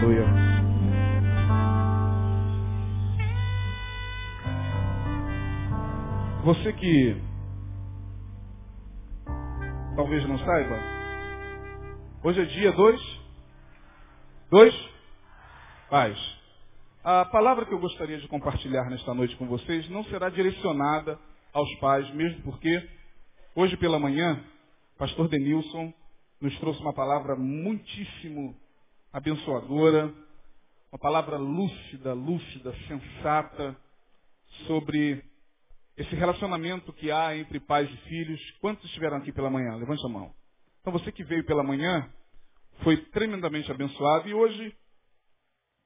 Aleluia. Você que talvez não saiba, hoje é dia 2? 2? Paz. A palavra que eu gostaria de compartilhar nesta noite com vocês não será direcionada aos pais, mesmo porque hoje pela manhã, pastor Denilson nos trouxe uma palavra muitíssimo abençoadora, uma palavra lúcida, lúcida, sensata sobre esse relacionamento que há entre pais e filhos. Quantos estiveram aqui pela manhã? Levante a mão. Então você que veio pela manhã foi tremendamente abençoado e hoje,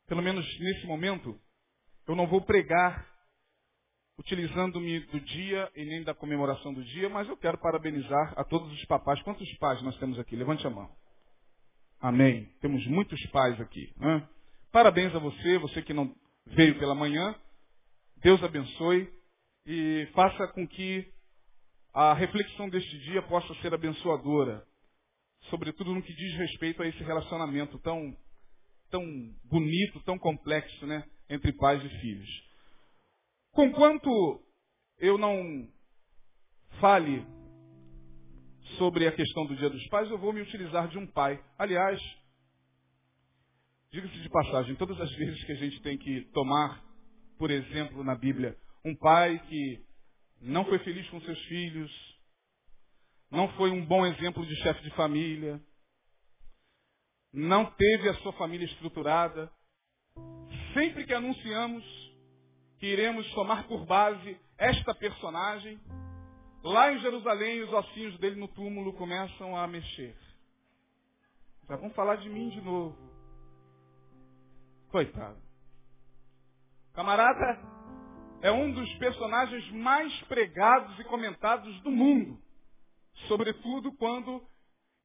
pelo menos nesse momento, eu não vou pregar utilizando-me do dia e nem da comemoração do dia, mas eu quero parabenizar a todos os papais. Quantos pais nós temos aqui? Levante a mão. Amém. Temos muitos pais aqui. Né? Parabéns a você, você que não veio pela manhã. Deus abençoe e faça com que a reflexão deste dia possa ser abençoadora, sobretudo no que diz respeito a esse relacionamento tão, tão bonito, tão complexo, né, entre pais e filhos. Conquanto eu não fale sobre a questão do Dia dos Pais, eu vou me utilizar de um pai. Aliás, diga-se de passagem, todas as vezes que a gente tem que tomar, por exemplo, na Bíblia, um pai que não foi feliz com seus filhos, não foi um bom exemplo de chefe de família, não teve a sua família estruturada. Sempre que anunciamos que iremos tomar por base esta personagem, lá em Jerusalém os ossinhos dele no túmulo começam a mexer. Já vão falar de mim de novo. Coitado. Camarada é um dos personagens mais pregados e comentados do mundo. Sobretudo quando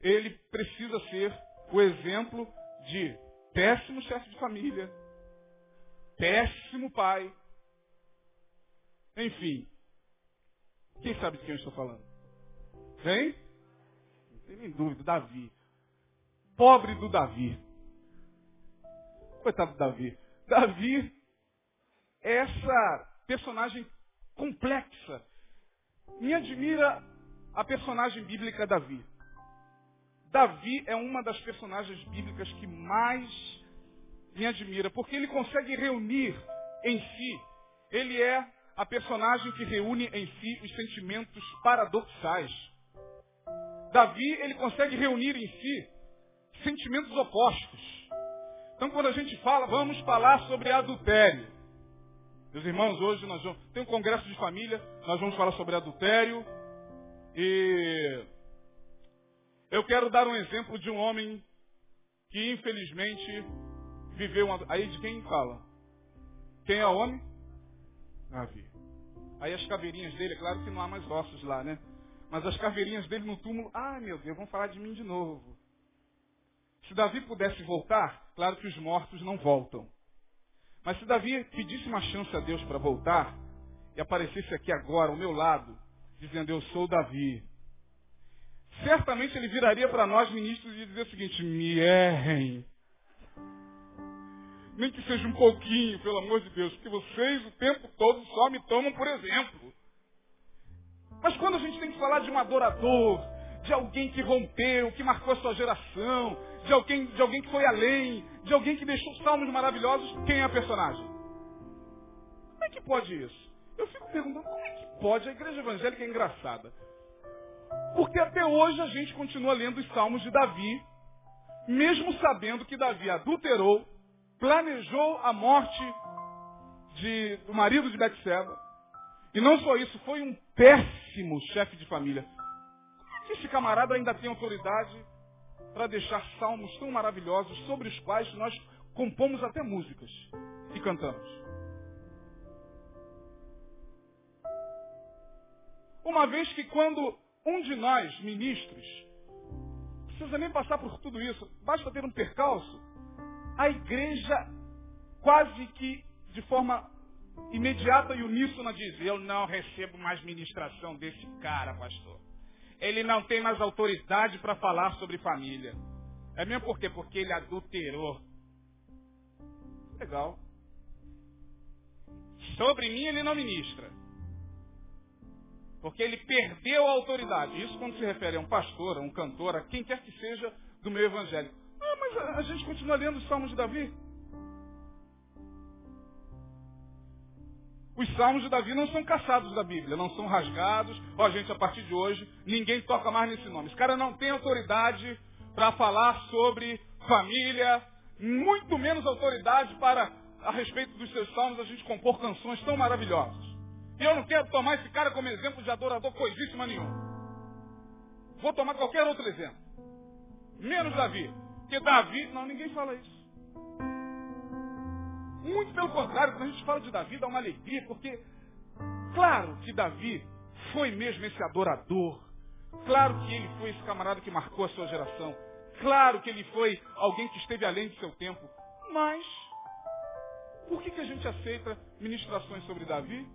ele precisa ser o exemplo de péssimo chefe de família, péssimo pai. Enfim. Quem sabe de quem eu estou falando? Vem? Não tem nem dúvida, Davi. Pobre do Davi. Coitado do Davi. Davi, essa personagem complexa. Me admira a personagem bíblica Davi. Davi é uma das personagens bíblicas que mais me admira, porque ele consegue reunir em si, ele é a personagem que reúne em si os sentimentos paradoxais. Davi, ele consegue reunir em si sentimentos opostos. Então, quando a gente fala, vamos falar sobre adultério. Meus irmãos, hoje nós vamos. Tem um congresso de família, nós vamos falar sobre adultério. E eu quero dar um exemplo de um homem que infelizmente viveu uma. Aí de quem fala? Quem é o homem? Davi. Aí as caveirinhas dele, é claro que não há mais ossos lá, né? Mas as caveirinhas dele no túmulo, ai meu Deus, vão falar de mim de novo. Se Davi pudesse voltar, claro que os mortos não voltam. Mas se Davi pedisse uma chance a Deus para voltar e aparecesse aqui agora, ao meu lado, dizendo, eu sou Davi, certamente ele viraria para nós, ministros, e dizer o seguinte, me errem. Nem que seja um pouquinho, pelo amor de Deus, porque vocês o tempo todo só me tomam por exemplo. Mas quando a gente tem que falar de um adorador, de alguém que rompeu, que marcou a sua geração, de alguém, de alguém que foi além, de alguém que deixou salmos maravilhosos, quem é a personagem? Como é que pode isso? Eu fico perguntando, como é que pode? A igreja evangélica é engraçada. Porque até hoje a gente continua lendo os salmos de Davi, mesmo sabendo que Davi adulterou, planejou a morte de, do marido de Betseba. E não só isso, foi um péssimo chefe de família. Como é que esse camarada ainda tem autoridade para deixar salmos tão maravilhosos sobre os quais nós compomos até músicas e cantamos. Uma vez que quando um de nós, ministros, precisa nem passar por tudo isso, basta ter um percalço, a igreja quase que de forma imediata e uníssona diz, eu não recebo mais ministração desse cara, pastor ele não tem mais autoridade para falar sobre família. É mesmo por quê? Porque ele adulterou. Legal. Sobre mim ele não ministra. Porque ele perdeu a autoridade. Isso quando se refere a um pastor, a um cantor, a quem quer que seja do meu evangelho. Ah, mas a, a gente continua lendo os Salmos de Davi. Os salmos de Davi não são caçados da Bíblia, não são rasgados. Ó, oh, gente, a partir de hoje, ninguém toca mais nesse nome. Esse cara não tem autoridade para falar sobre família, muito menos autoridade para, a respeito dos seus salmos, a gente compor canções tão maravilhosas. E eu não quero tomar esse cara como exemplo de adorador coisíssima nenhuma. Vou tomar qualquer outro exemplo. Menos Davi. Porque Davi, não, ninguém fala isso. Muito pelo contrário, quando a gente fala de Davi, dá uma alegria, porque, claro que Davi foi mesmo esse adorador. Claro que ele foi esse camarada que marcou a sua geração. Claro que ele foi alguém que esteve além do seu tempo. Mas, por que, que a gente aceita ministrações sobre Davi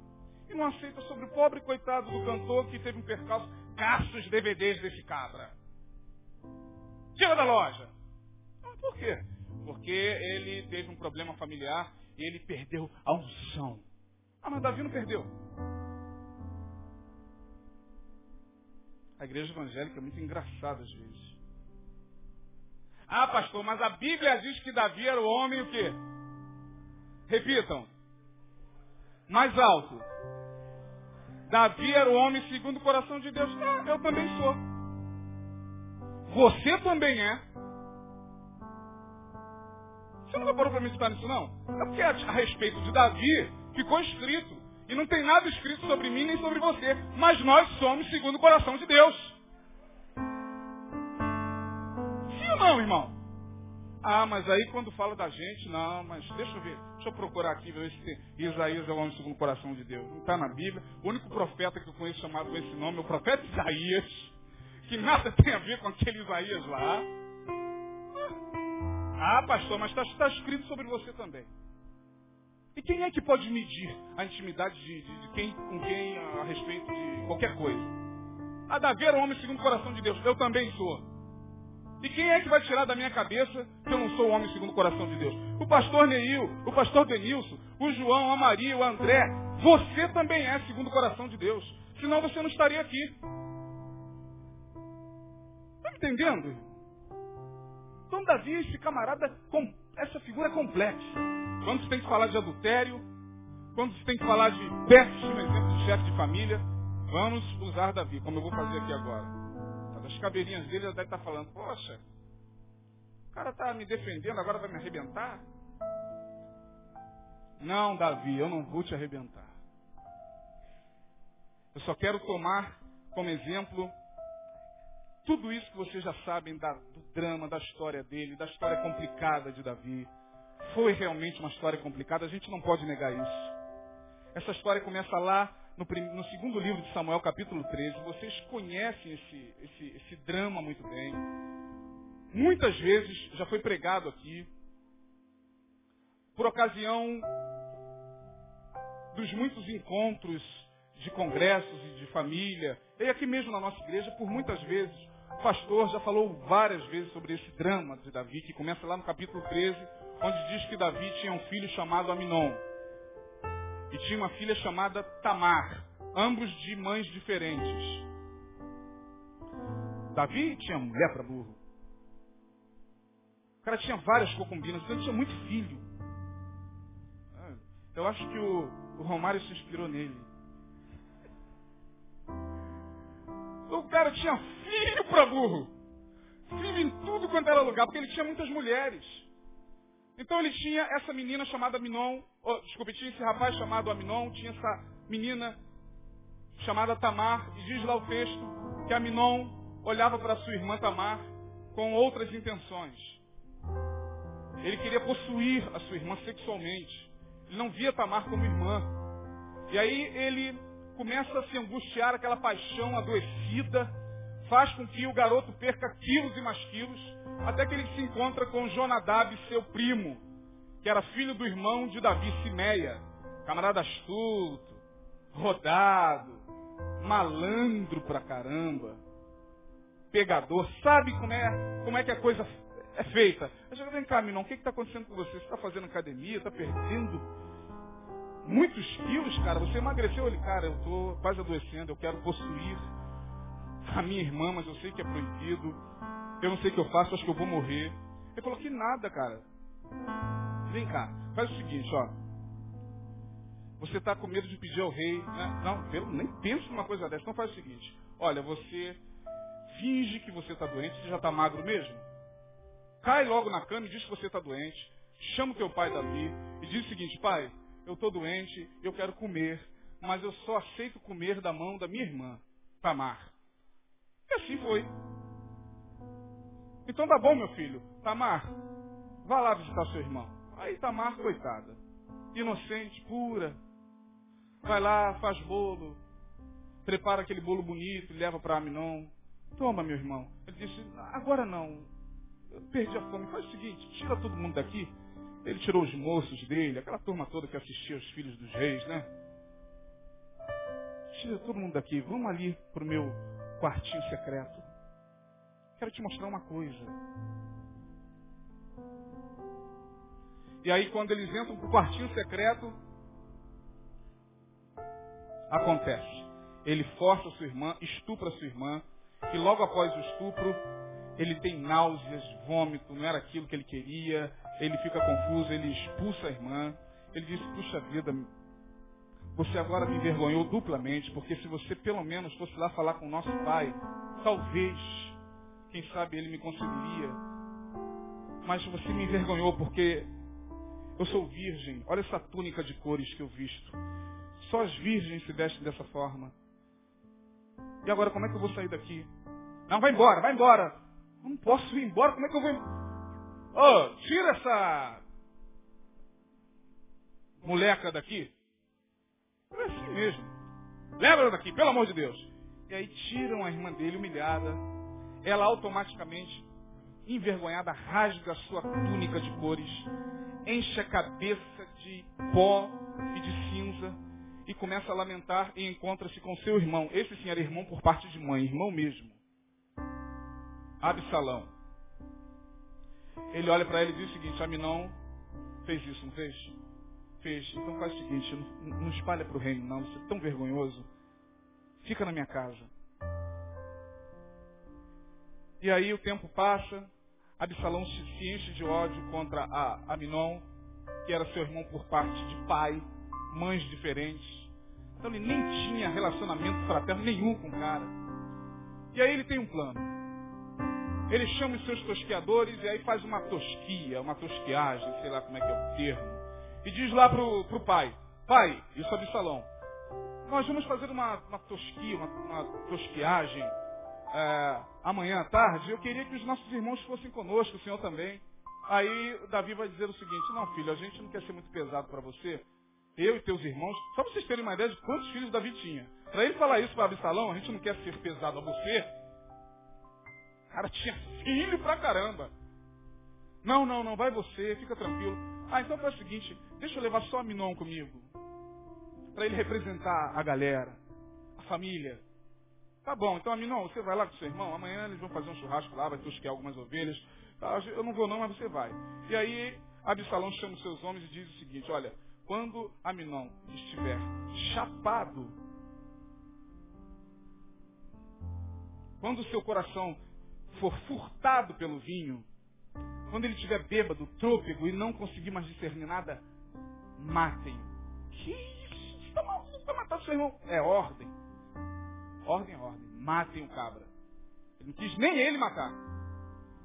e não aceita sobre o pobre coitado do cantor que teve um percalço? Caça os DVDs desse cabra. Tira da loja. Por quê? Porque ele teve um problema familiar e ele perdeu a unção. Ah, mas Davi não perdeu. A igreja evangélica é muito engraçada às vezes. Ah, pastor, mas a Bíblia diz que Davi era o homem o quê? Repitam. Mais alto. Davi era o homem segundo o coração de Deus. Ah, eu também sou. Você também é. Você nunca parou para me citar nisso, não? É porque a, respeito de Davi ficou escrito. E não tem nada escrito sobre mim nem sobre você. Mas nós somos segundo o coração de Deus. Sim ou não, irmão? Ah, mas aí quando fala da gente, não, mas deixa eu ver. Deixa eu procurar aqui, ver se Isaías é o homem segundo o coração de Deus. Não está na Bíblia. O único profeta que eu conheço chamado com esse nome é o profeta Isaías. Que nada tem a ver com aquele Isaías lá. Ah, pastor, mas está tá escrito sobre você também. E quem é que pode medir a intimidade de, de, de quem com quem a, respeito de qualquer coisa? A Davi era um homem segundo o coração de Deus. Eu também sou. E quem é que vai tirar da minha cabeça que eu não sou homem segundo o coração de Deus? O pastor Neil, o pastor Denilson, o João, a Maria, o André. Você também é segundo o coração de Deus. Senão você não estaria aqui. Está entendendo? Então Davi, esse camarada, essa figura é complexa. Quando se tem que falar de adultério, quando se tem que falar de péssimo exemplo de chefe de família, vamos usar Davi, como eu vou fazer aqui agora. As cabeirinhas dele já deve estar falando, poxa, o cara está me defendendo, agora vai me arrebentar? Não, Davi, eu não vou te arrebentar. Eu só quero tomar como exemplo tudo isso que vocês já sabem da, do drama, da história dele, da história complicada de Davi. Foi realmente uma história complicada, a gente não pode negar isso. Essa história começa lá no, no segundo livro de Samuel, capítulo 13. Vocês conhecem esse, esse, esse drama muito bem. Muitas vezes já foi pregado aqui, por ocasião dos muitos encontros de congressos e de família, e aqui mesmo na nossa igreja, por muitas vezes, o pastor já falou várias vezes sobre esse drama de Davi, que começa lá no capítulo 13, onde diz que Davi tinha um filho chamado Aminon. E tinha uma filha chamada Tamar, ambos de mães diferentes. Davi tinha mulher para burro. O cara tinha várias concubinas, ele tinha muito filho. Eu acho que o, o Romário se inspirou nele. O cara tinha filho para burro. Filho em tudo quanto era lugar, porque ele tinha muitas mulheres. Então ele tinha essa menina chamada Minon, oh, desculpe, tinha esse rapaz chamado Aminon, tinha essa menina chamada Tamar, e diz lá o texto que Aminon olhava para sua irmã Tamar com outras intenções. Ele queria possuir a sua irmã sexualmente. Ele não via Tamar como irmã. E aí ele começa a se angustiar, aquela paixão adoecida, faz com que o garoto perca quilos e mais quilos, até que ele se encontra com Jonadab, seu primo, que era filho do irmão de Davi, Simeia, camarada astuto, rodado, malandro pra caramba, pegador, sabe como é, como é que a coisa é feita. Aí chega, vem cá, Minão, o que está acontecendo com você? Você está fazendo academia, está perdendo muitos quilos, cara. Você emagreceu? Ele, cara, eu estou quase adoecendo, eu quero possuir a minha irmã, mas eu sei que é proibido. Eu não sei o que eu faço, acho que eu vou morrer. Ele falou que nada, cara. Vem cá, faz o seguinte, ó. Você está com medo de pedir ao rei. Né? Não, eu nem penso numa coisa dessa. Então faz o seguinte. Olha, você finge que você está doente, você já está magro mesmo. Cai logo na cama e diz que você está doente. Chama o teu pai Davi e diz o seguinte, pai, eu estou doente, eu quero comer, mas eu só aceito comer da mão da minha irmã, Tamar. E assim foi. Então tá bom, meu filho. Tamar, vá lá visitar seu irmão. Aí Tamar, coitada, inocente, pura, vai lá, faz bolo, prepara aquele bolo bonito e leva para Aminon. Toma, meu irmão. Ele disse, agora não. Eu perdi a fome. Faz o seguinte, tira todo mundo daqui. Ele tirou os moços dele, aquela turma toda que assistia os filhos dos reis, né? Tira todo mundo daqui. Vamos ali pro meu quartinho secreto. Quero te mostrar uma coisa. E aí quando eles entram pro quartinho secreto, acontece. Ele força sua irmã, estupra sua irmã, e logo após o estupro, ele tem náuseas, vômito, não era aquilo que ele queria, ele fica confuso, ele expulsa a irmã, ele diz, puxa vida, você agora me envergonhou duplamente, porque se você pelo menos fosse lá falar com o nosso pai, talvez, quem sabe ele me concederia. Mas você me envergonhou porque eu sou virgem. Olha essa túnica de cores que eu visto. Só as virgens se vestem dessa forma. E agora como é que eu vou sair daqui? Não, vai embora, vai embora. Eu não posso ir embora, como é que eu vou Oh, tira essa moleca daqui. É assim mesmo. Leva ela daqui, pelo amor de Deus. E aí tiram a irmã dele humilhada. Ela automaticamente, envergonhada, rasga a sua túnica de cores, enche a cabeça de pó e de cinza e começa a lamentar e encontra-se com seu irmão. Esse sim era irmão por parte de mãe, irmão mesmo. Absalão. Ele olha para ele e diz o seguinte, Aminão fez isso, não fez? Fez. Então faz o seguinte, não, não espalha para o reino não, isso é tão vergonhoso. Fica na minha casa. E aí o tempo passa, Absalão se enche de ódio contra a Aminon, que era seu irmão por parte de pai, mães diferentes. Então ele nem tinha relacionamento fraterno nenhum com o cara. E aí ele tem um plano. Ele chama os seus tosqueadores e aí faz uma tosquia, uma tosquiagem, sei lá como é que é o termo. E diz lá pro, pro pai, pai, isso é Absalão, nós vamos fazer uma, uma tosquia, uma, uma tosquiagem é, amanhã à tarde. Eu queria que os nossos irmãos fossem conosco, o senhor também. Aí Davi vai dizer o seguinte, não filho, a gente não quer ser muito pesado para você. Eu e teus irmãos, só para vocês terem uma ideia de quantos filhos Davi tinha. Para ele falar isso para Absalão, a gente não quer ser pesado a você, cara tinha filho pra caramba. Não, não, não, vai você, fica tranquilo. Ah, então faz o seguinte, deixa eu levar só a Minon comigo. Para ele representar a galera, a família. Tá bom, então a Minon, você vai lá com seu irmão, amanhã eles vão fazer um churrasco lá, vai tosquear algumas ovelhas. Tá, eu não vou não, mas você vai. E aí, Absalão chama os seus homens e diz o seguinte, olha, quando Aminon estiver chapado, quando o seu coração for furtado pelo vinho, quando ele estiver bêbado, trôpego e não conseguir mais discernir nada, matem. Que isso? Você está maluco para matar seu irmão? É ordem. Ordem é ordem. Matem o cabra. Ele não quis nem ele matar.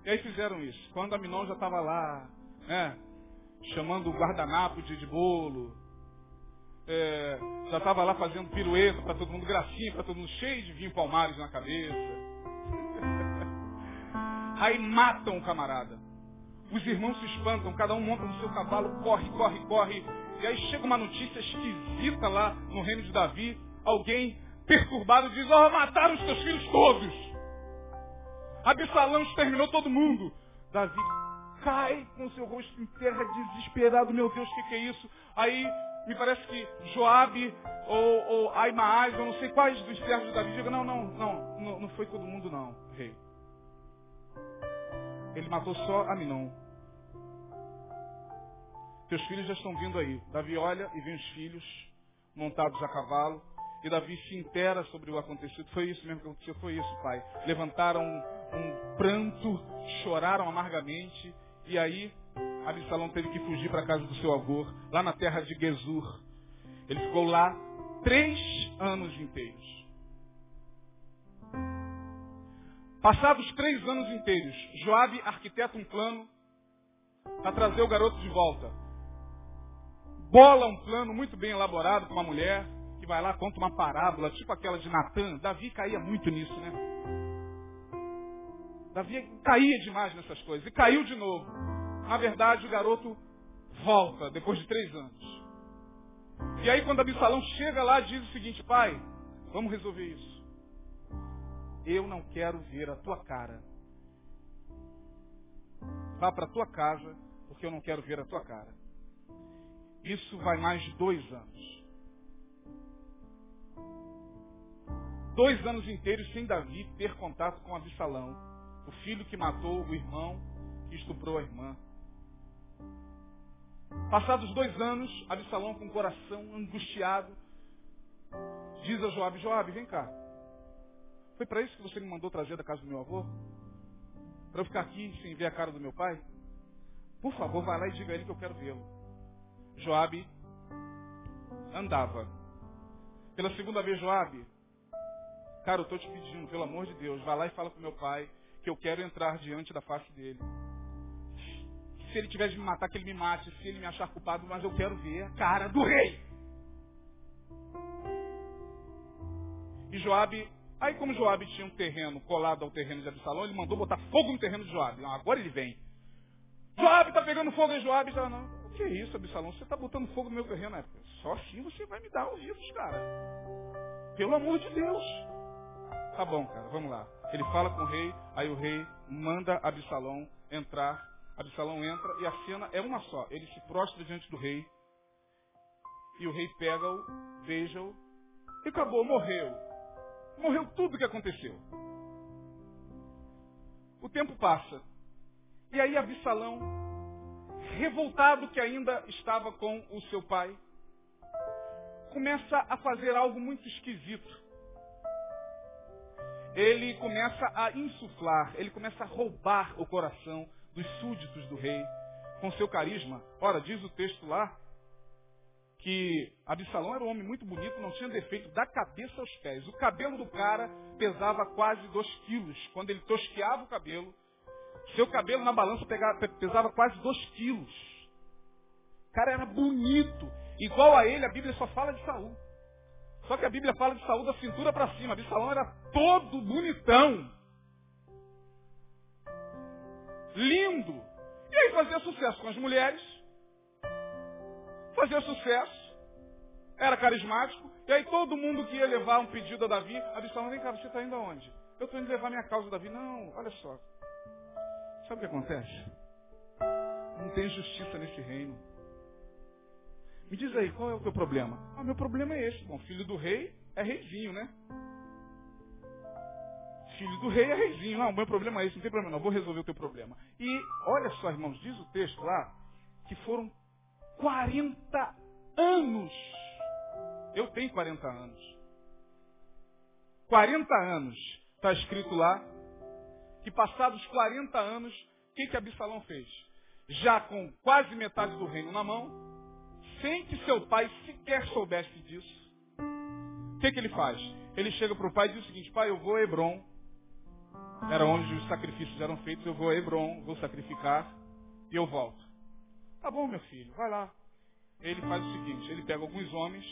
E aí fizeram isso. Quando Aminon já estava lá, né, chamando o guardanapo de, de bolo, é, já estava lá fazendo pirueta para todo mundo, gracinha para todo mundo, cheio de vinho palmares na cabeça. Aí matam o camarada. Os irmãos se espantam, cada um monta no seu cavalo, corre, corre, corre. E aí chega uma notícia esquisita lá no reino de Davi. Alguém perturbado diz, ó, oh, mataram os teus filhos todos. Absalão exterminou todo mundo. Davi cai com seu rosto em terra desesperado. Meu Deus, o que, que, é isso? Aí me parece que Joabe ou, ou Aimaaz, eu não sei quais dos servos de Davi, diga, não, não, não, não, não foi todo mundo não, rei. Ele matou só Aminon. Teus filhos já estão vindo aí. Davi olha e vê os filhos montados a cavalo. E Davi se intera sobre o acontecido. Foi isso mesmo que aconteceu, foi isso, pai. Levantaram um, um pranto, choraram amargamente. E aí, Absalão teve que fugir para a casa do seu avô, lá na terra de Gesur. Ele ficou lá três anos inteiros. Passados três anos inteiros, Joabe arquiteta um plano para trazer o garoto de volta. Bola um plano muito bem elaborado com uma mulher, que vai lá, conta uma parábola, tipo aquela de Natan. Davi caía muito nisso, né? Davi caía demais nessas coisas. E caiu de novo. Na verdade, o garoto volta depois de três anos. E aí quando Absalão chega lá, diz o seguinte, pai, vamos resolver isso. Eu não quero ver a tua cara. Vá para a tua casa, porque eu não quero ver a tua cara. Isso vai mais de dois anos. Dois anos inteiros sem Davi ter contato com Absalão, o filho que matou o irmão que estuprou a irmã. Passados dois anos, Absalão com o coração angustiado, diz a Joabe, Joabe, vem cá. Foi para isso que você me mandou trazer da casa do meu avô? Para eu ficar aqui sem ver a cara do meu pai? Por favor, vai lá e diga a ele que eu quero vê-lo. Joabe andava. Pela segunda vez, Joabe, cara, eu estou te pedindo, pelo amor de Deus, vai lá e fala para meu pai que eu quero entrar diante da face dele se ele tiver de me matar, que ele me mate, se ele me achar culpado, mas eu quero ver a cara do rei. E Joabe, aí como Joabe tinha um terreno colado ao terreno de Absalão, ele mandou botar fogo no terreno de Joabe. Não, agora ele vem. Joabe está pegando fogo em Joabe. Já, não, o que é isso, Absalão? Você está botando fogo no meu terreno. É, só assim você vai me dar ouvidos, cara. Pelo amor de Deus. Tá bom, cara, vamos lá. Ele fala com o rei, aí o rei manda Absalão entrar Absalão entra e a cena é uma só. Ele se prostra diante do rei. E o rei pega-o, beija-o e acabou, morreu. Morreu tudo o que aconteceu. O tempo passa. E aí Absalão, revoltado que ainda estava com o seu pai, começa a fazer algo muito esquisito. Ele começa a insuflar, ele começa a roubar o coração dos súditos do rei, com seu carisma. Ora, diz o texto lá que Absalão era um homem muito bonito, não tinha defeito da cabeça aos pés. O cabelo do cara pesava quase dois quilos. Quando ele tosqueava o cabelo, seu cabelo na balança pesava quase dois quilos. O cara era bonito. Igual a ele, a Bíblia só fala de Saul. Só que a Bíblia fala de Saul da cintura para cima. Absalão era todo bonitão lindo. E aí fazia sucesso com as mulheres, fazia sucesso, era carismático, e aí todo mundo que ia levar um pedido a Davi, Absalão, vem cá, você está indo aonde? Eu estou indo levar minha causa a Davi. Não, olha só. Sabe o que acontece? Não tem justiça nesse reino. Me diz aí, qual é o teu problema? Ah, meu problema é esse. Bom, filho do rei é reizinho, né? filho do rei é reizinho. Não, o meu problema é esse, não tem problema não, vou resolver o teu problema. E olha só, irmãos, diz o texto lá, que foram 40 anos. Eu tenho 40 anos. 40 anos, está escrito lá, que passados 40 anos, o que, que Absalão fez? Já com quase metade do reino na mão, sem que seu pai sequer soubesse disso, o que, que ele faz? Ele chega para o pai e diz o seguinte, pai, eu vou a Hebron, era onde os sacrifícios eram feitos, eu vou a Hebron, vou sacrificar e eu volto. Tá bom, meu filho, vai lá. Ele faz o seguinte, ele pega alguns homens,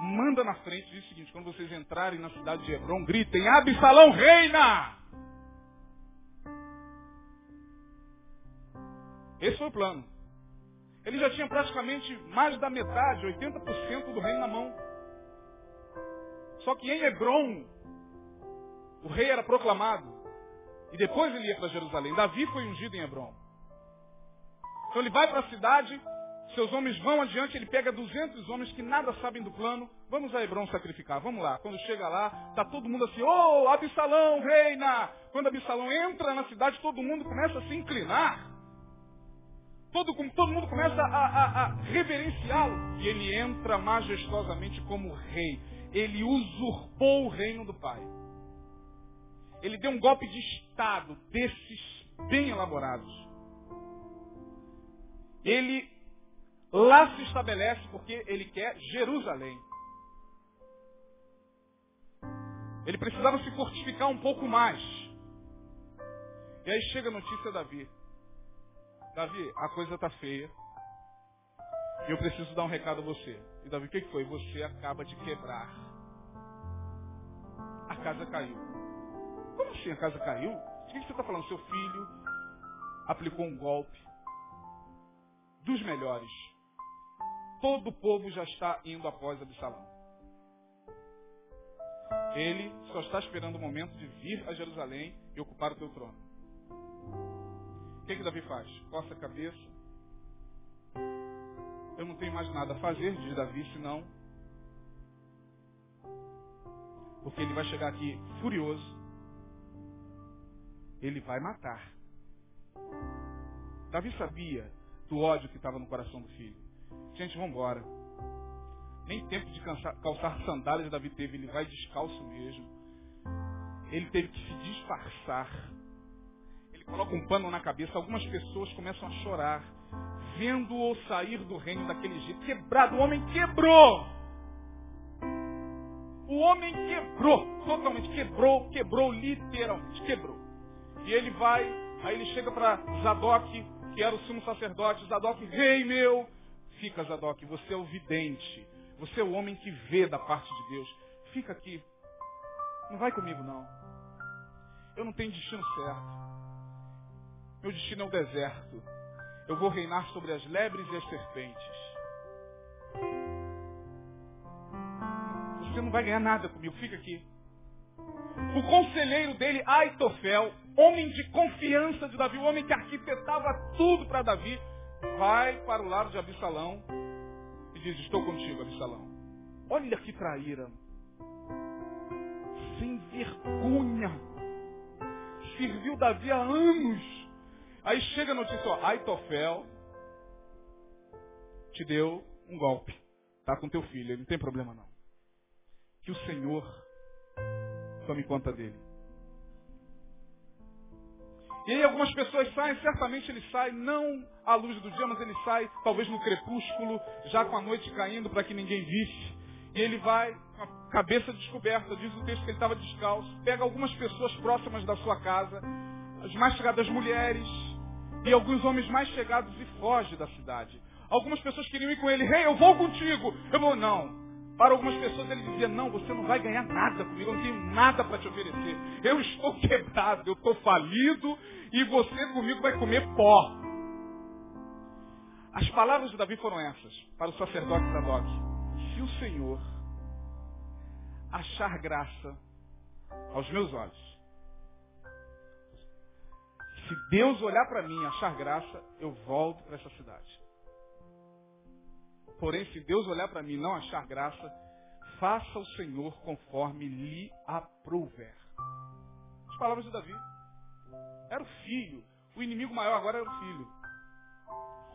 manda na frente, diz o seguinte, quando vocês entrarem na cidade de Hebron, gritem, Absalão reina! Esse foi o plano. Ele já tinha praticamente mais da metade, 80% do reino na mão. Só que em Hebron, o rei era proclamado. E depois ele ia para Jerusalém. Davi foi ungido em Hebron. Então ele vai para a cidade, Seus homens vão adiante, ele pega 200 homens que nada sabem do plano. Vamos a Hebron sacrificar, vamos lá. Quando chega lá, tá todo mundo assim, ô, oh, Absalão, reina! Quando Absalão entra na cidade, todo mundo começa a se inclinar. Todo, todo mundo começa a, a, a reverenciá-lo. E ele entra majestosamente como rei. Ele usurpou o reino do pai. Ele deu um golpe de Estado desses bem elaborados. Ele lá se estabelece porque ele quer Jerusalém. Ele precisava se fortificar um pouco mais. E aí chega a notícia a Davi. Davi, a coisa está feia. E eu preciso dar um recado a você. E Davi, o que foi? Você acaba de quebrar. A casa caiu. Como assim a casa caiu? O que você está falando? Seu filho aplicou um golpe dos melhores. Todo o povo já está indo após Absalão. Ele só está esperando o momento de vir a Jerusalém e ocupar o teu trono que, que Davi faz? Coça a cabeça. Eu não tenho mais nada a fazer, diz Davi, senão. Porque ele vai chegar aqui furioso. Ele vai matar. Davi sabia do ódio que estava no coração do filho. Gente, vamos embora. Nem tempo de calçar sandálias Davi teve, ele vai descalço mesmo. Ele teve que se disfarçar coloca um pano na cabeça, algumas pessoas começam a chorar, vendo-o sair do reino daquele jeito, quebrado, o homem quebrou. O homem quebrou, totalmente quebrou, quebrou, literalmente, quebrou. E ele vai, aí ele chega para Zadok, que era o sumo sacerdote, Zadok, rei meu, fica Zadok, você é o vidente, você é o homem que vê da parte de Deus, fica aqui, não vai comigo não. Eu não tenho destino certo. Meu destino é o deserto. Eu vou reinar sobre as lebres e as serpentes. Você não vai ganhar nada comigo, fica aqui. O conselheiro dele, Aitofel, homem de confiança de Davi, o homem que arquitetava tudo para Davi, vai para o lado de Absalão e diz, estou contigo, Absalão. Olha que traíra. Sem vergonha. Serviu Davi há anos Aí chega a notícia, ó, Aitofel te deu um golpe. Tá com teu filho, ele não tem problema não. Que o Senhor tome conta dele. E aí algumas pessoas saem, certamente ele sai não à luz do dia, mas ele sai talvez no crepúsculo, já com a noite caindo para que ninguém visse. E ele vai com a cabeça descoberta, diz o texto que ele estava descalço, pega algumas pessoas próximas da sua casa, as mais chegadas mulheres, e alguns homens mais chegados e foge da cidade. Algumas pessoas queriam ir com ele, rei, hey, eu vou contigo. Eu vou, não. Para algumas pessoas ele dizia, não, você não vai ganhar nada comigo, eu não tenho nada para te oferecer. Eu estou quebrado, eu estou falido e você comigo vai comer pó. As palavras de Davi foram essas, para o sacerdote Zadok. Se o Senhor achar graça aos meus olhos, se Deus olhar para mim e achar graça, eu volto para essa cidade. Porém, se Deus olhar para mim e não achar graça, faça o Senhor conforme lhe aprouver. As palavras de Davi. Era o filho. O inimigo maior agora era o filho.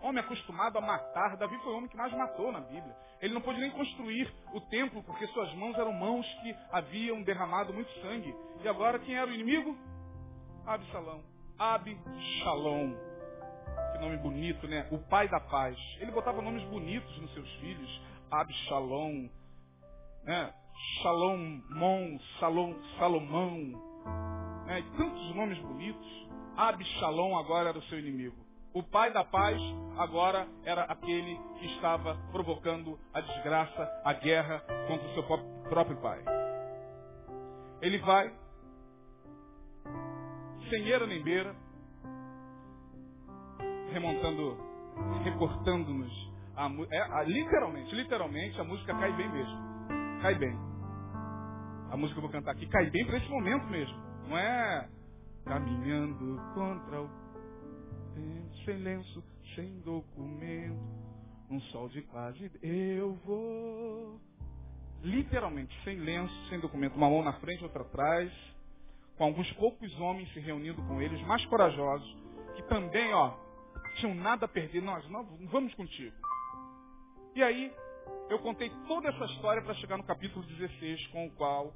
Homem acostumado a matar. Davi foi o homem que mais matou na Bíblia. Ele não pôde nem construir o templo, porque suas mãos eram mãos que haviam derramado muito sangue. E agora quem era o inimigo? Absalão. Absalom. Que nome bonito, né? O pai da paz. Ele botava nomes bonitos nos seus filhos. Absalom, né? Shalom, Salom, Salomão. Né? Tantos nomes bonitos. Absalom agora era o seu inimigo. O pai da paz agora era aquele que estava provocando a desgraça, a guerra contra o seu próprio pai. Ele vai sem eira nem beira, remontando, recortando-nos. É, literalmente, literalmente, a música cai bem mesmo. Cai bem. A música que eu vou cantar aqui cai bem para esse momento mesmo. Não é caminhando contra o sem lenço, sem documento, um sol de quase. Eu vou. Literalmente, sem lenço, sem documento, uma mão na frente, outra atrás, com alguns poucos homens se reunindo com eles, mais corajosos, que também, ó, tinham nada a perder. Nós, nós vamos contigo. E aí, eu contei toda essa história para chegar no capítulo 16, com o qual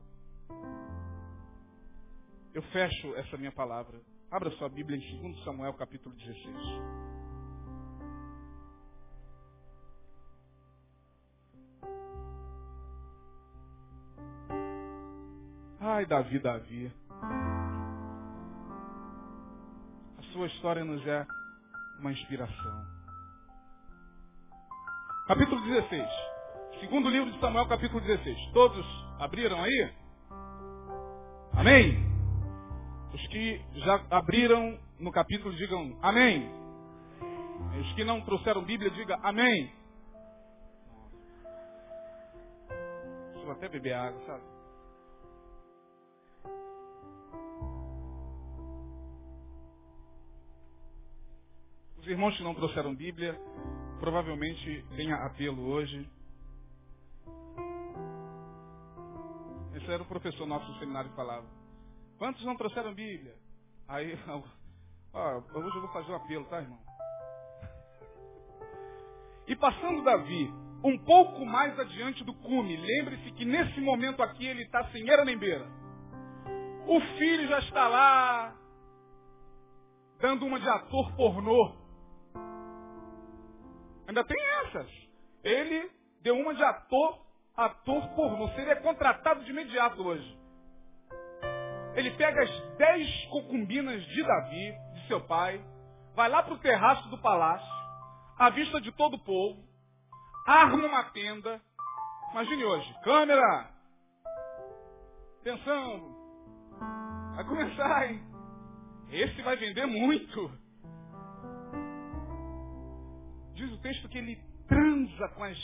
eu fecho essa minha palavra. Abra sua Bíblia em 2 Samuel, capítulo 16. Ai, Davi, Davi. A sua história nos é uma inspiração. Capítulo 16. Segundo livro de Samuel, capítulo 16. Todos abriram aí? Amém? Os que já abriram no capítulo digam amém. Os que não trouxeram Bíblia, diga amém. Deixa eu até beber água, sabe? Os irmãos que não trouxeram Bíblia, provavelmente tenha apelo hoje. Esse era o professor nosso do seminário que falava. Quantos não trouxeram Bíblia? Aí, ó, hoje eu vou fazer um apelo, tá, irmão? E passando Davi um pouco mais adiante do cume, lembre-se que nesse momento aqui ele está sem era nem beira. O filho já está lá, dando uma de ator pornô. Ainda tem essas. Ele deu uma de ator, ator pornô. Seria contratado de imediato hoje ele pega as dez concubinas de Davi, de seu pai, vai lá para o terraço do palácio, à vista de todo o povo, arma uma tenda. Imagine hoje, câmera, atenção, vai começar, hein? Esse vai vender muito. Diz o texto que ele transa com as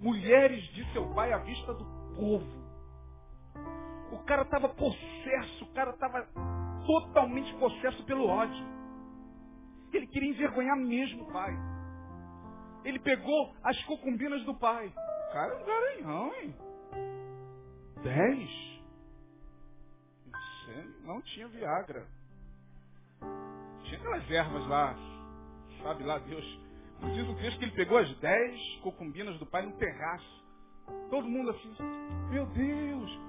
mulheres de seu pai à vista do povo. O cara estava possesso, o cara estava totalmente possesso pelo ódio. Ele queria envergonhar mesmo o pai. Ele pegou as concumbinas do pai. O cara é um garanhão, hein? Dez. Você não tinha Viagra. Tinha aquelas ervas lá. Sabe lá Deus. Diz o texto que ele pegou as dez concumbinas do pai no terraço. Todo mundo assim, meu Deus,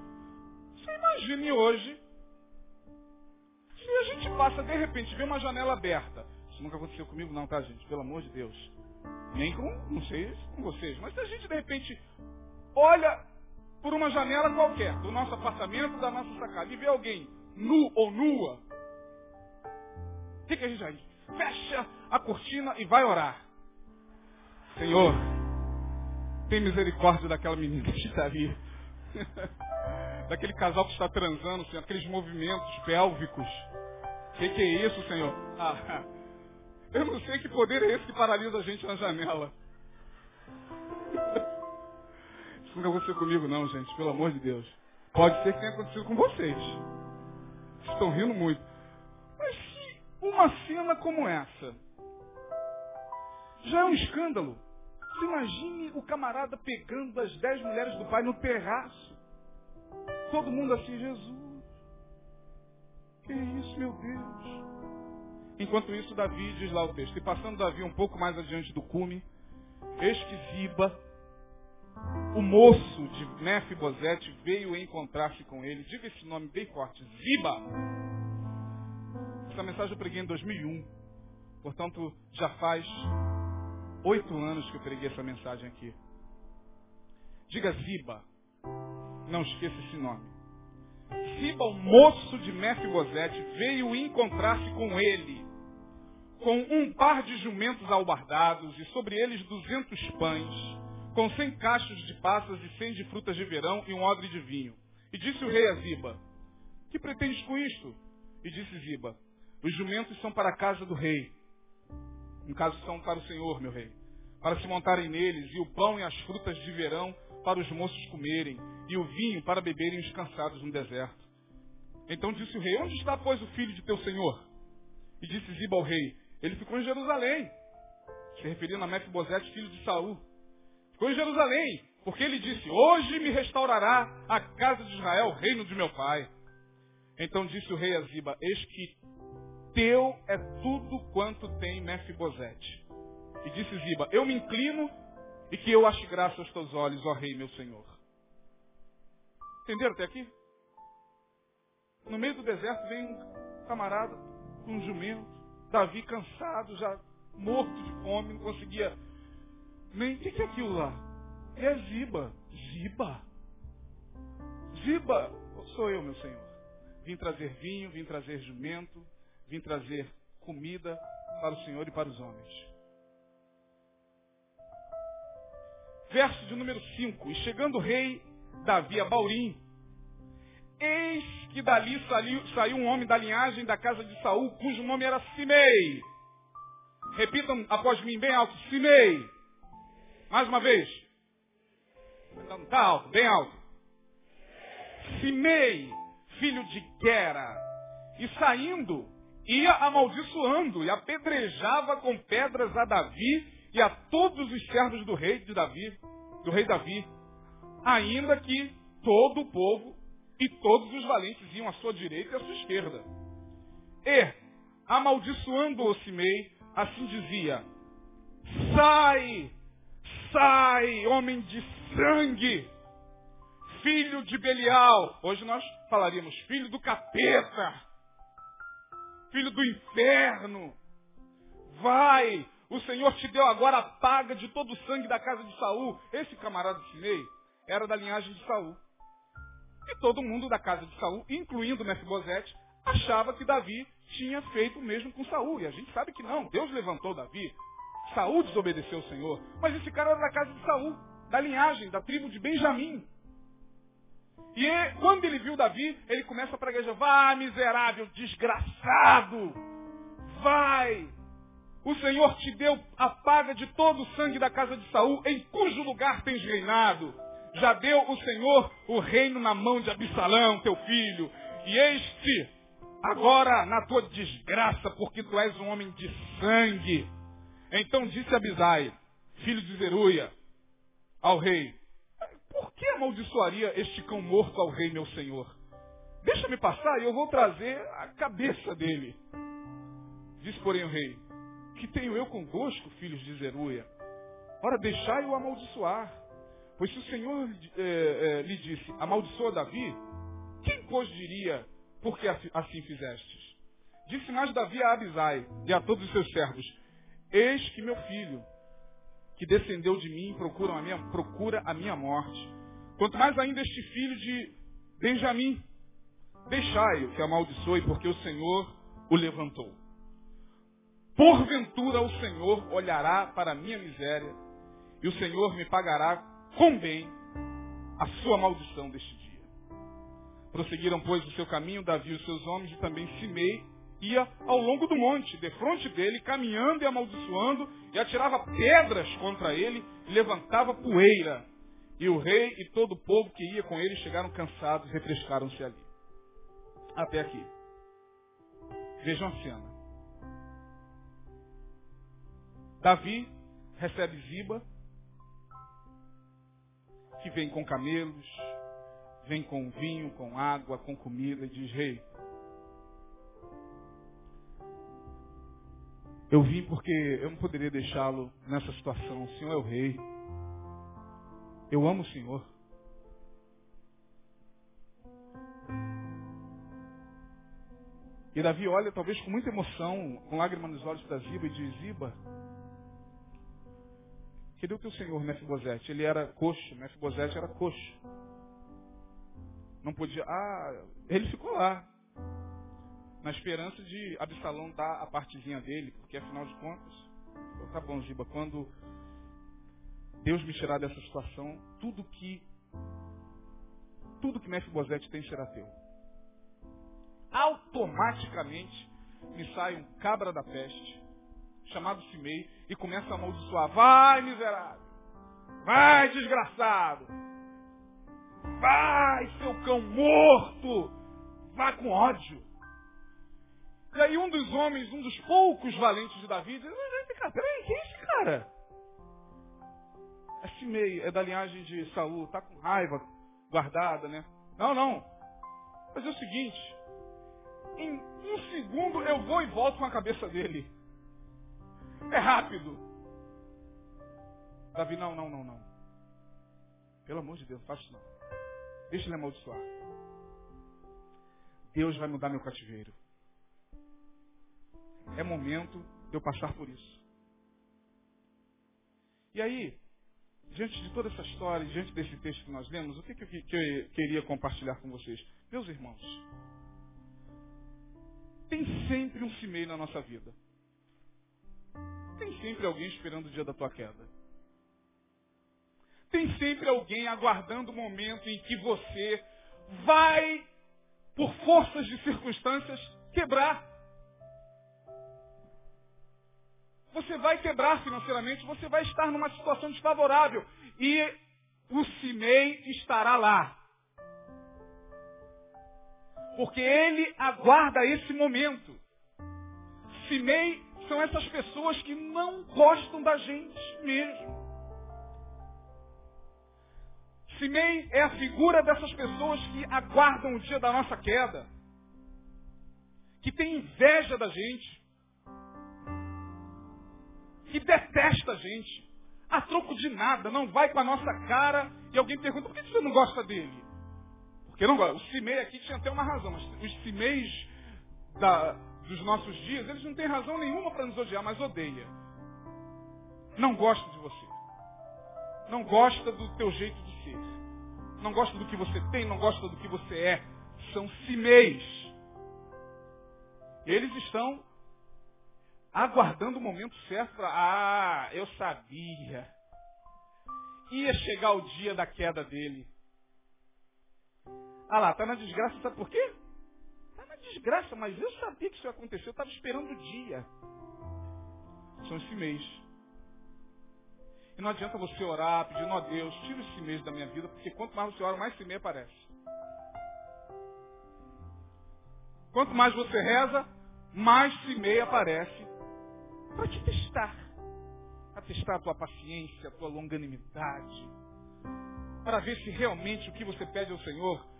você imagine hoje, se a gente passa, de repente, vê uma janela aberta. Isso nunca aconteceu comigo não, tá, gente? Pelo amor de Deus. Nem com, não sei com vocês. Mas se a gente, de repente, olha por uma janela qualquer, do nosso apartamento, da nossa sacada, e vê alguém nu ou nua, o que, que a gente faz? Fecha a cortina e vai orar. Senhor, tem misericórdia daquela menina que está ali. daquele casal que está transando, Senhor, aqueles movimentos pélvicos. O que, que, é isso, Senhor? Ah, eu não sei que poder é esse que paralisa a gente na janela. Isso não aconteceu comigo, não, gente, pelo amor de Deus. Pode ser que tenha acontecido com vocês. Estão rindo muito. Mas se uma cena como essa já é um escândalo, você imagine o camarada pegando as dez mulheres do pai no terraço. Todo mundo assim, Jesus. Que isso, meu Deus. Enquanto isso, Davi diz lá o texto. E passando Davi um pouco mais adiante do cume, eis que Ziba, o moço de Mefibosete, veio encontrar-se com ele. Diga esse nome bem forte. Ziba. Essa mensagem eu preguei em 2001. Portanto, já faz oito anos que eu preguei essa mensagem aqui. Diga Ziba. Não esqueça esse nome. Siba, o moço de Mefibosete, veio encontrar-se com ele, com um par de jumentos albardados e sobre eles duzentos pães, com cem cachos de passas e cem de frutas de verão e um odre de vinho. E disse o rei a Ziba, que pretendes com isto? E disse Ziba, os jumentos são para a casa do rei. No caso, são para o Senhor, meu rei. Para se montarem neles, e o pão e as frutas de verão para os moços comerem, e o vinho para beberem os cansados no deserto. Então disse o rei, onde está, pois, o filho de teu senhor? E disse Ziba ao rei, ele ficou em Jerusalém. se referindo a Mefibosete, filho de Saul. Ficou em Jerusalém, porque ele disse, hoje me restaurará a casa de Israel, o reino de meu pai. Então disse o rei a Ziba, eis que teu é tudo quanto tem Mefibosete. E disse Ziba, eu me inclino e que eu ache graça aos teus olhos, ó rei meu senhor. Entenderam até aqui? No meio do deserto vem um camarada com um jumento, Davi cansado, já morto de fome, não conseguia nem. O que é aquilo lá? É Ziba. Ziba? Ziba, sou eu, meu senhor. Vim trazer vinho, vim trazer jumento, vim trazer comida para o Senhor e para os homens. Verso de número 5. E chegando o rei Davi a Baurim, eis que dali saiu, saiu um homem da linhagem da casa de Saul, cujo nome era Simei. Repitam após mim bem alto, Simei. Mais uma vez. Então, tá alto, bem alto. Simei, filho de Gera. E saindo, ia amaldiçoando e apedrejava com pedras a Davi e a todos os servos do rei de Davi, do rei Davi, ainda que todo o povo e todos os valentes iam à sua direita e à sua esquerda. E, amaldiçoando-o Simei, assim dizia, sai, sai, homem de sangue, filho de Belial. Hoje nós falaríamos filho do capeta, filho do inferno. Vai, o Senhor te deu agora a paga de todo o sangue da casa de Saul. Esse camarada Simei era da linhagem de Saul. E todo mundo da casa de Saul, incluindo Mefibosete, achava que Davi tinha feito o mesmo com Saul. E a gente sabe que não. Deus levantou Davi. Saul desobedeceu o Senhor. Mas esse cara era da casa de Saul, da linhagem, da tribo de Benjamim. E quando ele viu Davi, ele começa a praguejar, vai miserável, desgraçado, vai, o Senhor te deu a paga de todo o sangue da casa de Saul, em cujo lugar tens reinado. Já deu o Senhor o reino na mão de Absalão, teu filho. E este, agora na tua desgraça, porque tu és um homem de sangue. Então disse Abisai, filho de Zeruia, ao rei, por que amaldiçoaria este cão morto ao rei, meu senhor? Deixa-me passar e eu vou trazer a cabeça dele. Disse, porém, o rei, que tenho eu convosco, filhos de Zeruia? Ora, deixai-o amaldiçoar. Pois se o Senhor é, é, lhe disse, amaldiçoa Davi, quem pois diria, por que assim fizestes? Disse mais Davi a Abisai e a todos os seus servos, eis que meu filho, que descendeu de mim, procura a minha, procura a minha morte. Quanto mais ainda este filho de Benjamim, deixai-o que amaldiçoe, porque o Senhor o levantou. Porventura o Senhor olhará para a minha miséria e o Senhor me pagará com bem a sua maldição deste dia. Prosseguiram, pois, o seu caminho, Davi e os seus homens, e também Simei ia ao longo do monte, defronte dele, caminhando e amaldiçoando, e atirava pedras contra ele, e levantava poeira. E o rei e todo o povo que ia com ele chegaram cansados e refrescaram-se ali. Até aqui. Vejam a cena. Davi recebe Ziba, que vem com camelos, vem com vinho, com água, com comida, e diz, rei, eu vim porque eu não poderia deixá-lo nessa situação. O Senhor é o rei. Eu amo o Senhor. E Davi olha, talvez com muita emoção, com lágrimas nos olhos para Ziba, e diz, Ziba, Cadê o teu senhor Mefibosete? Ele era coxo, Mefibosete era coxo. Não podia. Ah, ele ficou lá. Na esperança de Absalão dar a partezinha dele, porque afinal de contas, tá bom, Giba, quando Deus me tirar dessa situação, tudo que tudo que Mefibosete tem será teu. Automaticamente me sai um cabra da peste, chamado Simei, e começa a amaldiçoar. Vai, miserável! Vai, desgraçado! Vai, seu cão morto! Vá com ódio! E aí um dos homens, um dos poucos valentes de Davi, diz, peraí, quem é esse Cara, é Simei, é da linhagem de Saul, tá com raiva guardada, né? Não, não. Mas é o seguinte, em um segundo eu vou e volto com a cabeça dele. Rápido. Davi, não, não, não, não. Pelo amor de Deus, faça isso não. Deixa ele amaldiçoar. Deus vai mudar meu cativeiro. É momento de eu passar por isso. E aí, diante de toda essa história, diante desse texto que nós lemos, o que, que eu queria compartilhar com vocês? Meus irmãos, tem sempre um cimei na nossa vida. Tem sempre alguém esperando o dia da tua queda. Tem sempre alguém aguardando o momento em que você vai, por forças de circunstâncias, quebrar. Você vai quebrar financeiramente, você vai estar numa situação desfavorável. E o Cimei estará lá. Porque ele aguarda esse momento. Cimei são essas pessoas que não gostam da gente mesmo. Simei é a figura dessas pessoas que aguardam o dia da nossa queda, que tem inveja da gente, que detesta a gente, a troco de nada, não vai com a nossa cara e alguém pergunta, por que você não gosta dele? Porque não gosta. O Simei aqui tinha até uma razão, mas os Simeis da, dos nossos dias, eles não têm razão nenhuma para nos odiar, mas odeia. Não gosta de você. Não gosta do teu jeito de ser. Não gosta do que você tem, não gosta do que você é. São Simeis. Eles estão aguardando o momento certo para. Ah, eu sabia. Ia chegar o dia da queda dele. Ah lá, está na desgraça, sabe por quê? Desgraça, mas eu sabia que isso ia acontecer, eu estava esperando o dia. São esse mês. E não adianta você orar pedindo a Deus, tira esse mês da minha vida, porque quanto mais você ora, mais esse mês aparece. Quanto mais você reza, mais mês aparece para te testar. Para testar a tua paciência, a tua longanimidade. Para ver se realmente o que você pede ao Senhor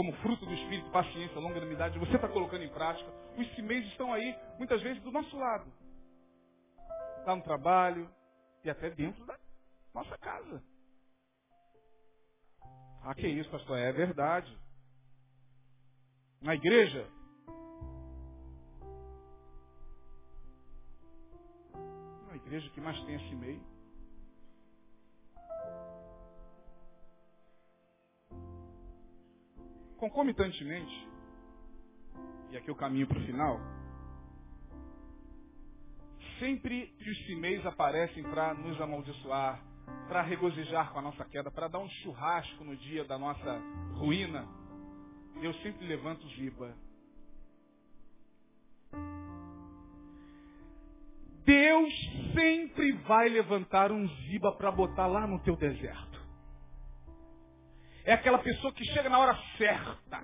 como fruto do Espírito, paciência, longanimidade, você está colocando em prática. Os cimeios estão aí, muitas vezes, do nosso lado. Está no trabalho e até dentro da nossa casa. Ah, que isso, pastor? É verdade. Na igreja, igreja que mais tem esse meio. Concomitantemente, e aqui o caminho para o final, sempre que os cimeis aparecem para nos amaldiçoar, para regozijar com a nossa queda, para dar um churrasco no dia da nossa ruína, eu sempre levanto o ziba. Deus sempre vai levantar um ziba para botar lá no teu deserto. É aquela pessoa que chega na hora certa.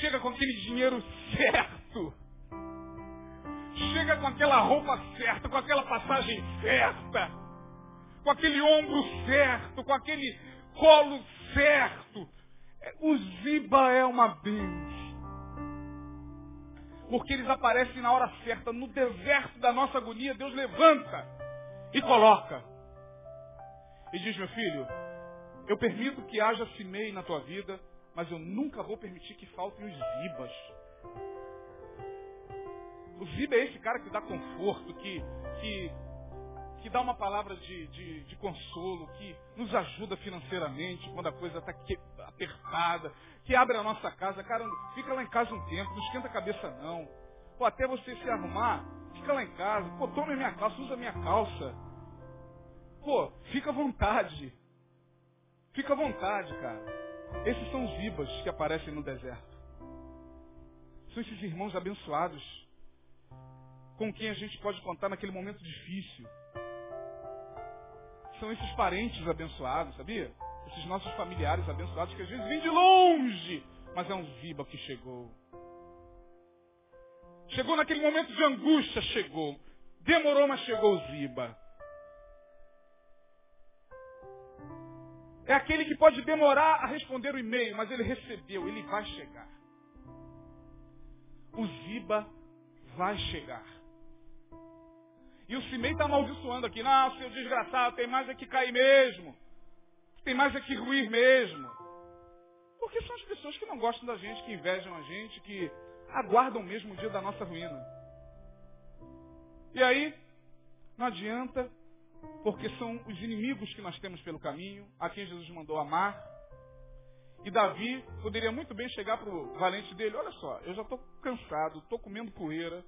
Chega com aquele dinheiro certo. Chega com aquela roupa certa, com aquela passagem certa. Com aquele ombro certo, com aquele colo certo. É, o Ziba é uma bênção. Porque eles aparecem na hora certa, no deserto da nossa agonia, Deus levanta e coloca. E diz, meu filho, eu permito que haja cimei na tua vida, mas eu nunca vou permitir que faltem os zibas. O ziba é esse cara que dá conforto, que, que, que dá uma palavra de, de, de consolo, que nos ajuda financeiramente quando a coisa está apertada, que abre a nossa casa. Cara, fica lá em casa um tempo, não esquenta a cabeça não. Pô, até você se arrumar, fica lá em casa. Pô, a minha calça, usa a minha calça. Pô, fica à vontade. Fica à vontade, cara. Esses são os ibas que aparecem no deserto. São esses irmãos abençoados com quem a gente pode contar naquele momento difícil. São esses parentes abençoados, sabia? Esses nossos familiares abençoados que às vezes vêm de longe, mas é um ziba que chegou. Chegou naquele momento de angústia, chegou. Demorou, mas chegou o Ziba. É aquele que pode demorar a responder o e-mail, mas ele recebeu, ele vai chegar. O Ziba vai chegar. E o Cimei está amaldiçoando aqui. Não, seu desgraçado, tem mais é que cair mesmo. Tem mais é que ruir mesmo. Porque são as pessoas que não gostam da gente, que invejam a gente, que aguardam mesmo o dia da nossa ruína. E aí, não adianta porque são os inimigos que nós temos pelo caminho, a quem Jesus mandou amar. E Davi poderia muito bem chegar para o valente dele, olha só, eu já estou cansado, estou comendo poeira,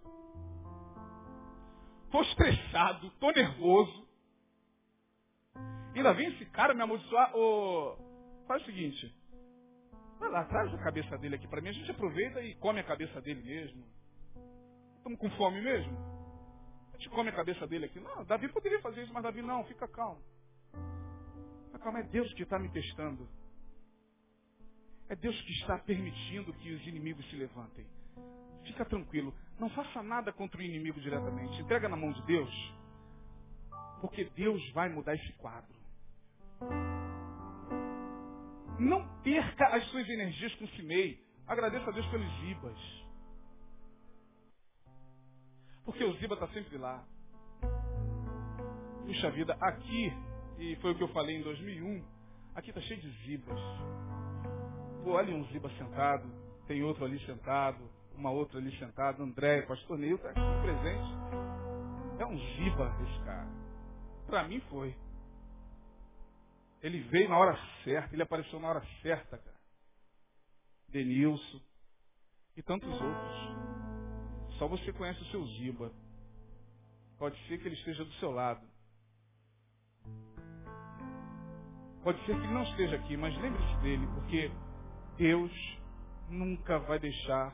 estou estressado, estou nervoso. Ainda vem esse cara me amaldiçoar. Oh, faz o seguinte, vai lá, traz a cabeça dele aqui para mim, a gente aproveita e come a cabeça dele mesmo. Estamos com fome mesmo? Gente come a cabeça dele aqui. Não, Davi poderia fazer isso, mas Davi não, fica calmo. Fica calmo, é Deus que está me testando. É Deus que está permitindo que os inimigos se levantem. Fica tranquilo, não faça nada contra o inimigo diretamente. Entrega na mão de Deus, porque Deus vai mudar esse quadro. Não perca as suas energias com o Simei. Agradeça a Deus pelos ibas. Porque o Ziba está sempre lá. Puxa vida, aqui, e foi o que eu falei em 2001, aqui está cheio de Zibas. Pô, olha um Ziba sentado, tem outro ali sentado, uma outra ali sentada, André, pastor Neil está aqui presente. É um Ziba esse cara. Para mim foi. Ele veio na hora certa, ele apareceu na hora certa, cara. Denilson e tantos outros. Só você conhece o seu Ziba. Pode ser que ele esteja do seu lado. Pode ser que ele não esteja aqui, mas lembre-se dele, porque Deus nunca vai deixar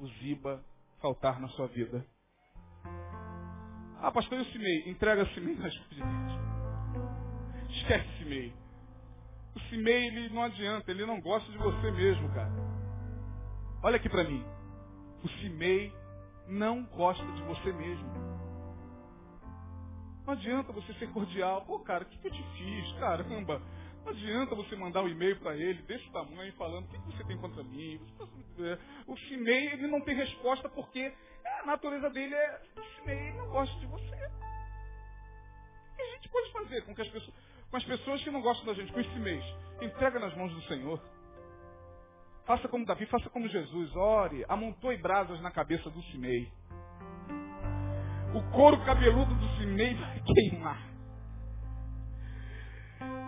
o Ziba faltar na sua vida. Ah, pastor, e o Cimei? Entrega o Cimei nas mãos de Deus. Esquece o Cimei. O Cimei, ele não adianta, ele não gosta de você mesmo, cara. Olha aqui para mim. O Cimei não gosta de você mesmo. Não adianta você ser cordial. Pô, cara, o que, que eu te fiz? Caramba. Não adianta você mandar um e-mail para ele desse tamanho, falando o que, que você tem contra mim. O Cimei, ele não tem resposta porque a natureza dele é o Cimei não gosta de você. O que a gente pode fazer com, que as pessoas, com as pessoas que não gostam da gente, com esse mês? Entrega nas mãos do Senhor. Faça como Davi, faça como Jesus, ore, amontoe brasas na cabeça do Simei. O couro cabeludo do Simei vai queimar.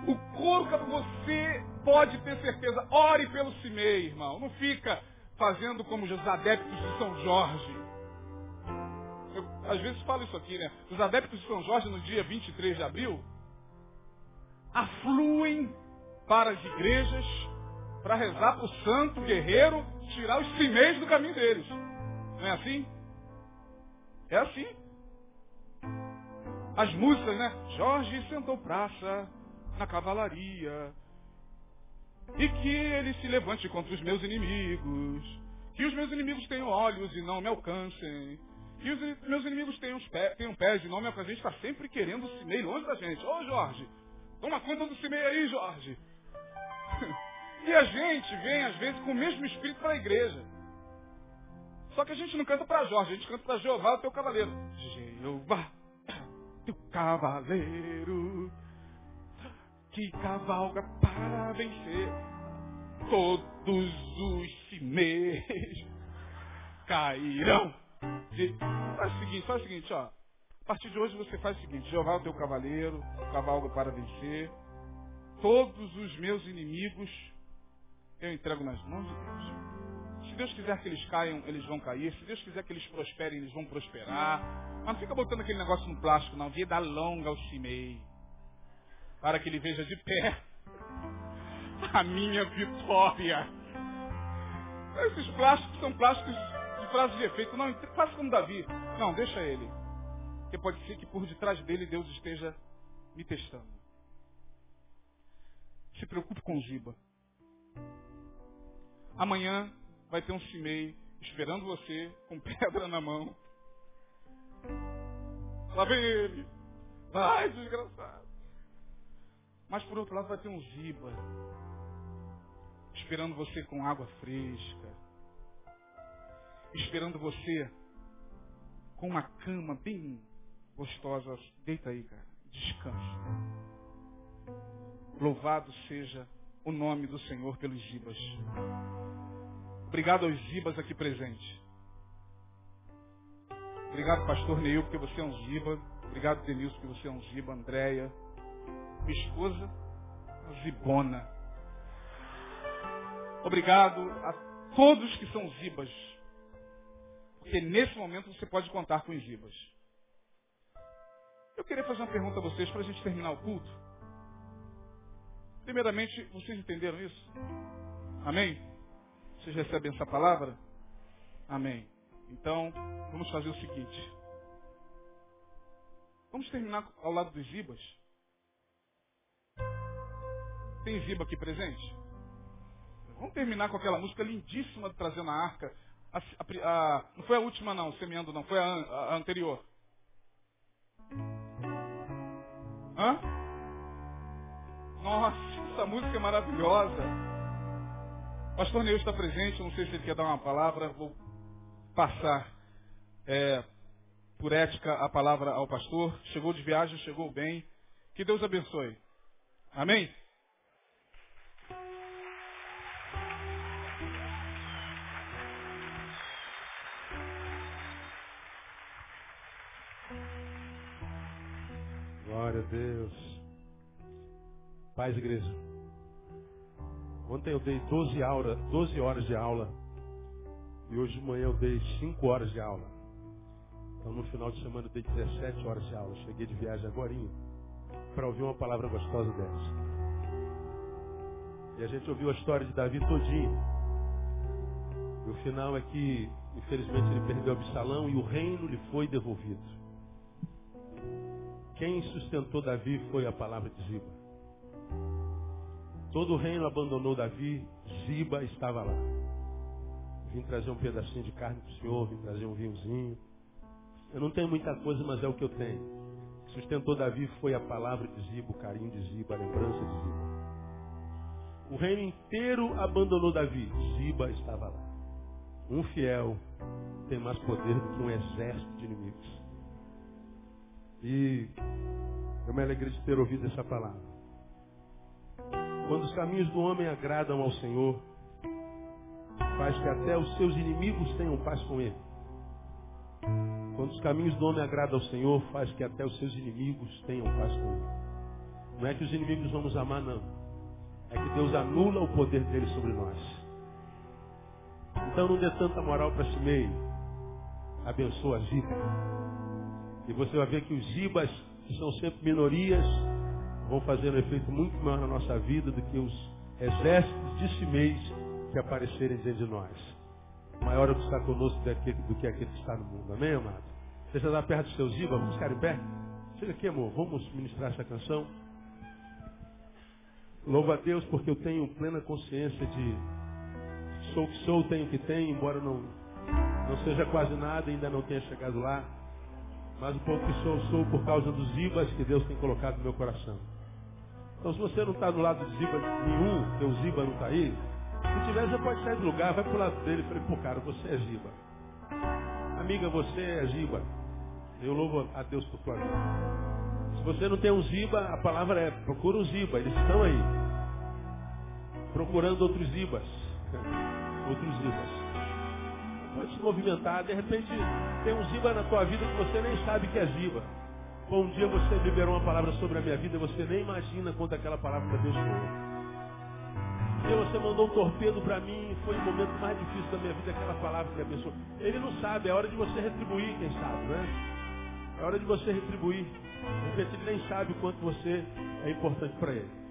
O couro cabeludo, você pode ter certeza. Ore pelo Simei, irmão. Não fica fazendo como os adeptos de São Jorge. Eu, às vezes falo isso aqui, né? Os adeptos de São Jorge, no dia 23 de abril, afluem para as igrejas para rezar para o santo guerreiro tirar os cimeiros do caminho deles. Não é assim? É assim. As músicas, né? Jorge sentou praça na cavalaria. E que ele se levante contra os meus inimigos. Que os meus inimigos tenham olhos e não me alcancem. Que os meus inimigos tenham, pés, tenham pés e não me alcancem. A gente está sempre querendo o cimei longe da gente. Ô Jorge, toma conta do cimei aí, Jorge. E a gente vem, às vezes, com o mesmo espírito para a igreja. Só que a gente não canta para Jorge, a gente canta para Jeová, o teu cavaleiro. Jeová, teu cavaleiro, que cavalga para vencer todos os cimeiros cairão. Faz o seguinte, faz o seguinte, ó. A partir de hoje você faz o seguinte, Jeová o teu cavaleiro, cavalga para vencer. Todos os meus inimigos eu entrego nas mãos de Deus. Se Deus quiser que eles caiam, eles vão cair. Se Deus quiser que eles prosperem, eles vão prosperar. Mas não fica botando aquele negócio no plástico, não. Vida longa ao cimei. Para que ele veja de pé a minha vitória. Esses plásticos são plásticos de frase de efeito. Não, faça como Davi. Não, deixa ele. Porque pode ser que por detrás dele Deus esteja me testando. Se preocupe com o Giba. Amanhã vai ter um cimei esperando você com pedra na mão. Lá vem ele. Vai, desgraçado. Mas por outro lado vai ter um ziba. Esperando você com água fresca. Esperando você com uma cama bem gostosa. Deita aí, cara. Descansa. Louvado seja o nome do Senhor pelos zibas. Obrigado aos zibas aqui presentes. Obrigado, pastor Neil, porque você é um ziba. Obrigado, Denilson, porque você é um ziba. Andréia. Minha esposa, zibona. Obrigado a todos que são zibas. Porque nesse momento você pode contar com os zibas. Eu queria fazer uma pergunta a vocês para a gente terminar o culto. Primeiramente, vocês entenderam isso? Amém? Vocês recebem essa palavra? Amém. Então, vamos fazer o seguinte. Vamos terminar ao lado dos Zibas. Tem Ziba aqui presente? Vamos terminar com aquela música lindíssima do Trazendo a Arca. A, a, a, não foi a última não, semeando não, foi a, anterior. Hã? Nossa, essa música é maravilhosa. Pastor Neil está presente, não sei se ele quer dar uma palavra, vou passar é, por ética a palavra ao pastor. Chegou de viagem, chegou bem. Que Deus abençoe. Amém? Glória a Deus. Paz, igreja. Ontem eu dei 12, aula, 12 horas de aula e hoje de manhã eu dei 5 horas de aula. Então no final de semana eu dei 17 horas de aula. Cheguei de viagem agora para ouvir uma palavra gostosa dessa. E a gente ouviu a história de Davi todinho. E o final é que, infelizmente, ele perdeu Absalão e o reino lhe foi devolvido. Quem sustentou Davi foi a palavra de Ziba. Todo o reino abandonou Davi, Ziba estava lá. Vim trazer um pedacinho de carne para o senhor, vim trazer um vinhozinho. Eu não tenho muita coisa, mas é o que eu tenho. O que sustentou Davi foi a palavra de Ziba, o carinho de Ziba, a lembrança de Ziba. O reino inteiro abandonou Davi. Ziba estava lá. Um fiel tem mais poder do que um exército de inimigos. E eu me alegrei de ter ouvido essa palavra. Quando os caminhos do homem agradam ao Senhor, faz que até os seus inimigos tenham paz com ele. Quando os caminhos do homem agradam ao Senhor, faz que até os seus inimigos tenham paz com ele. Não é que os inimigos vamos amar, não. É que Deus anula o poder dele sobre nós. Então não dê tanta moral para si meio. Abençoa as Ziba. E você vai ver que os Zibas, são sempre minorias, vão fazer um efeito muito maior na nossa vida do que os exércitos de Simeis que aparecerem diante de nós. Maior é o que está conosco do que aquele que está no mundo. Amém, amado? Você já está perto dos seus ibas? Vamos ficar em pé? Chega aqui, amor. Vamos ministrar essa canção. Louvo a Deus porque eu tenho plena consciência de sou o que sou, tenho o que tenho, embora não, não seja quase nada, ainda não tenha chegado lá. Mas o pouco que sou, sou por causa dos ibas que Deus tem colocado no meu coração. Então se você não está do lado de ziba nenhum, teu ziba não está aí, se tiver, você pode sair do lugar, vai pro lado dele e falei, pô, cara, você é Giba. Amiga, você é Giba. Eu louvo a Deus por tua vida. Se você não tem um Ziba, a palavra é procura um Ziba. Eles estão aí. Procurando outros Zibas. outros Zibas. Pode se movimentar. De repente tem um Ziba na tua vida que você nem sabe que é Ziba. Bom dia você liberou uma palavra sobre a minha vida, você nem imagina quanto aquela palavra para Deus foi. Deus, você mandou um torpedo para mim, foi o momento mais difícil da minha vida, aquela palavra que abençoou. Ele não sabe, é hora de você retribuir, quem sabe, né? É hora de você retribuir. Repente ele nem sabe o quanto você é importante para ele.